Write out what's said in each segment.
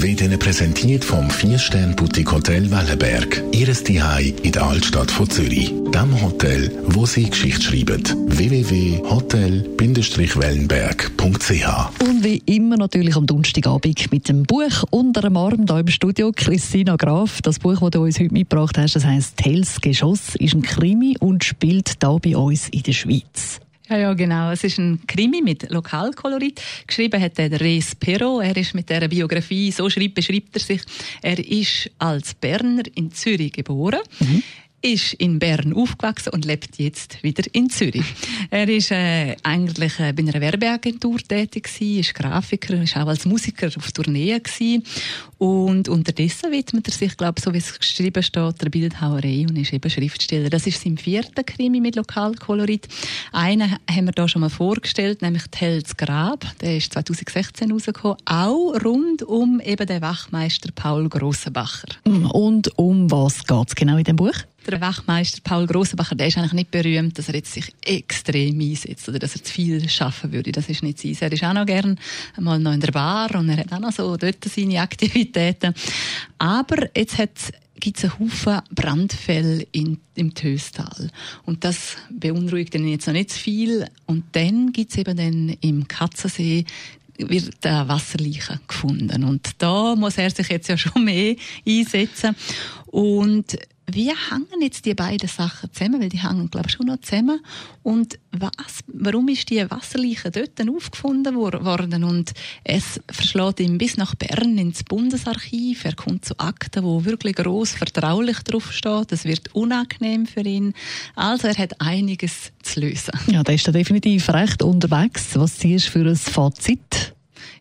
Wird Ihnen präsentiert vom 4-Stern-Boutique Hotel Wellenberg. Ihres Zuhause in der Altstadt von Zürich. Dem Hotel, wo Sie Geschichte schreiben. www.hotel-wellenberg.ch Und wie immer natürlich am Donnerstagabend mit dem Buch unter dem Arm hier im Studio. Christina Graf, das Buch, das du uns heute mitgebracht hast, das heisst «Tells Geschoss», ist ein Krimi und spielt hier bei uns in der Schweiz. Ja, ja, genau. Es ist ein Krimi mit Lokalkolorit. Geschrieben hat der Res Pero. Er ist mit dieser Biografie, so schreibt, beschreibt er sich. Er ist als Berner in Zürich geboren. Mhm ist in Bern aufgewachsen und lebt jetzt wieder in Zürich. Er ist äh, eigentlich äh, bei einer Werbeagentur tätig gewesen, ist Grafiker, ist auch als Musiker auf Tourneen gewesen und unterdessen widmet er sich, glaube so wie es geschrieben steht, der Bildhauerei und ist eben Schriftsteller. Das ist sein vierter Krimi mit Lokalkolorit. Einen haben wir da schon mal vorgestellt, nämlich Tells Grab. Der ist 2016 rausgekommen, auch rund um eben den Wachmeister Paul Grossenbacher. Und um was geht es genau in dem Buch? Der Wachmeister Paul Grossenbacher, der ist eigentlich nicht berühmt, dass er jetzt sich extrem einsetzt oder dass er zu viel schaffen würde. Das ist nicht sein. Er ist auch noch gern mal noch in der Bar und er hat auch noch so dort seine Aktivitäten. Aber jetzt hat gibt es einen Haufen Brandfälle in, im Töstal. Und das beunruhigt ihn jetzt noch nicht zu viel. Und dann gibt es eben dann im Katzensee wird eine Wasserleiche gefunden. Und da muss er sich jetzt ja schon mehr einsetzen. Und wie hängen jetzt die beiden Sachen zusammen? Weil die hängen, glaube ich, schon noch zusammen. Und was, warum ist die Wasserleiche dort aufgefunden worden? Und es verschlägt ihn bis nach Bern ins Bundesarchiv. Er kommt zu Akten, wo wirklich groß vertraulich draufsteht. Es wird unangenehm für ihn. Also er hat einiges zu lösen. Ja, da ist er definitiv recht unterwegs. Was ziehst du für ein Fazit?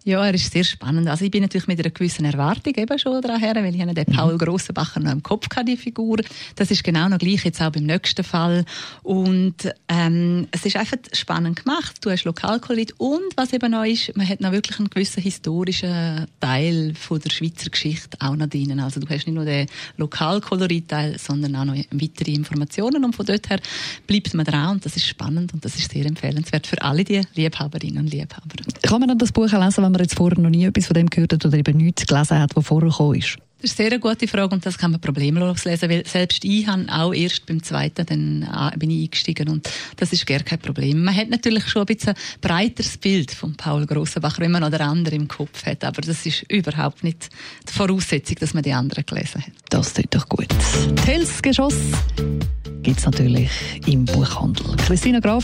Ja, er ist sehr spannend. Also ich bin natürlich mit einer gewissen Erwartung eben schon daher, weil ich den mhm. Paul Grossenbacher noch im Kopf hatte, die Figur. Das ist genau noch gleich jetzt auch beim nächsten Fall. Und ähm, es ist einfach spannend gemacht. Du hast Lokalkolorit und was eben noch ist, man hat noch wirklich einen gewissen historischen Teil von der Schweizer Geschichte auch noch drin. Also du hast nicht nur den Lokalkolorit-Teil, sondern auch noch weitere Informationen und von dort her bleibt man dran und das ist spannend und das ist sehr empfehlenswert für alle die Liebhaberinnen und Liebhaber. Kann man dann das Buch lesen, wenn man jetzt vorher noch nie etwas von dem gehört hat oder eben nichts gelesen hat, was vorher gekommen ist? Das ist eine sehr gute Frage und das kann man problemlos lesen, weil selbst ich habe auch erst beim zweiten dann äh, bin ich eingestiegen und das ist gar kein Problem. Man hat natürlich schon ein bisschen ein breiteres Bild von Paul Grossenbacher, wenn man noch den anderen im Kopf hat, aber das ist überhaupt nicht die Voraussetzung, dass man die anderen gelesen hat. Das tut doch gut. Tells Geschoss gibt es natürlich im Buchhandel. Christina Graf.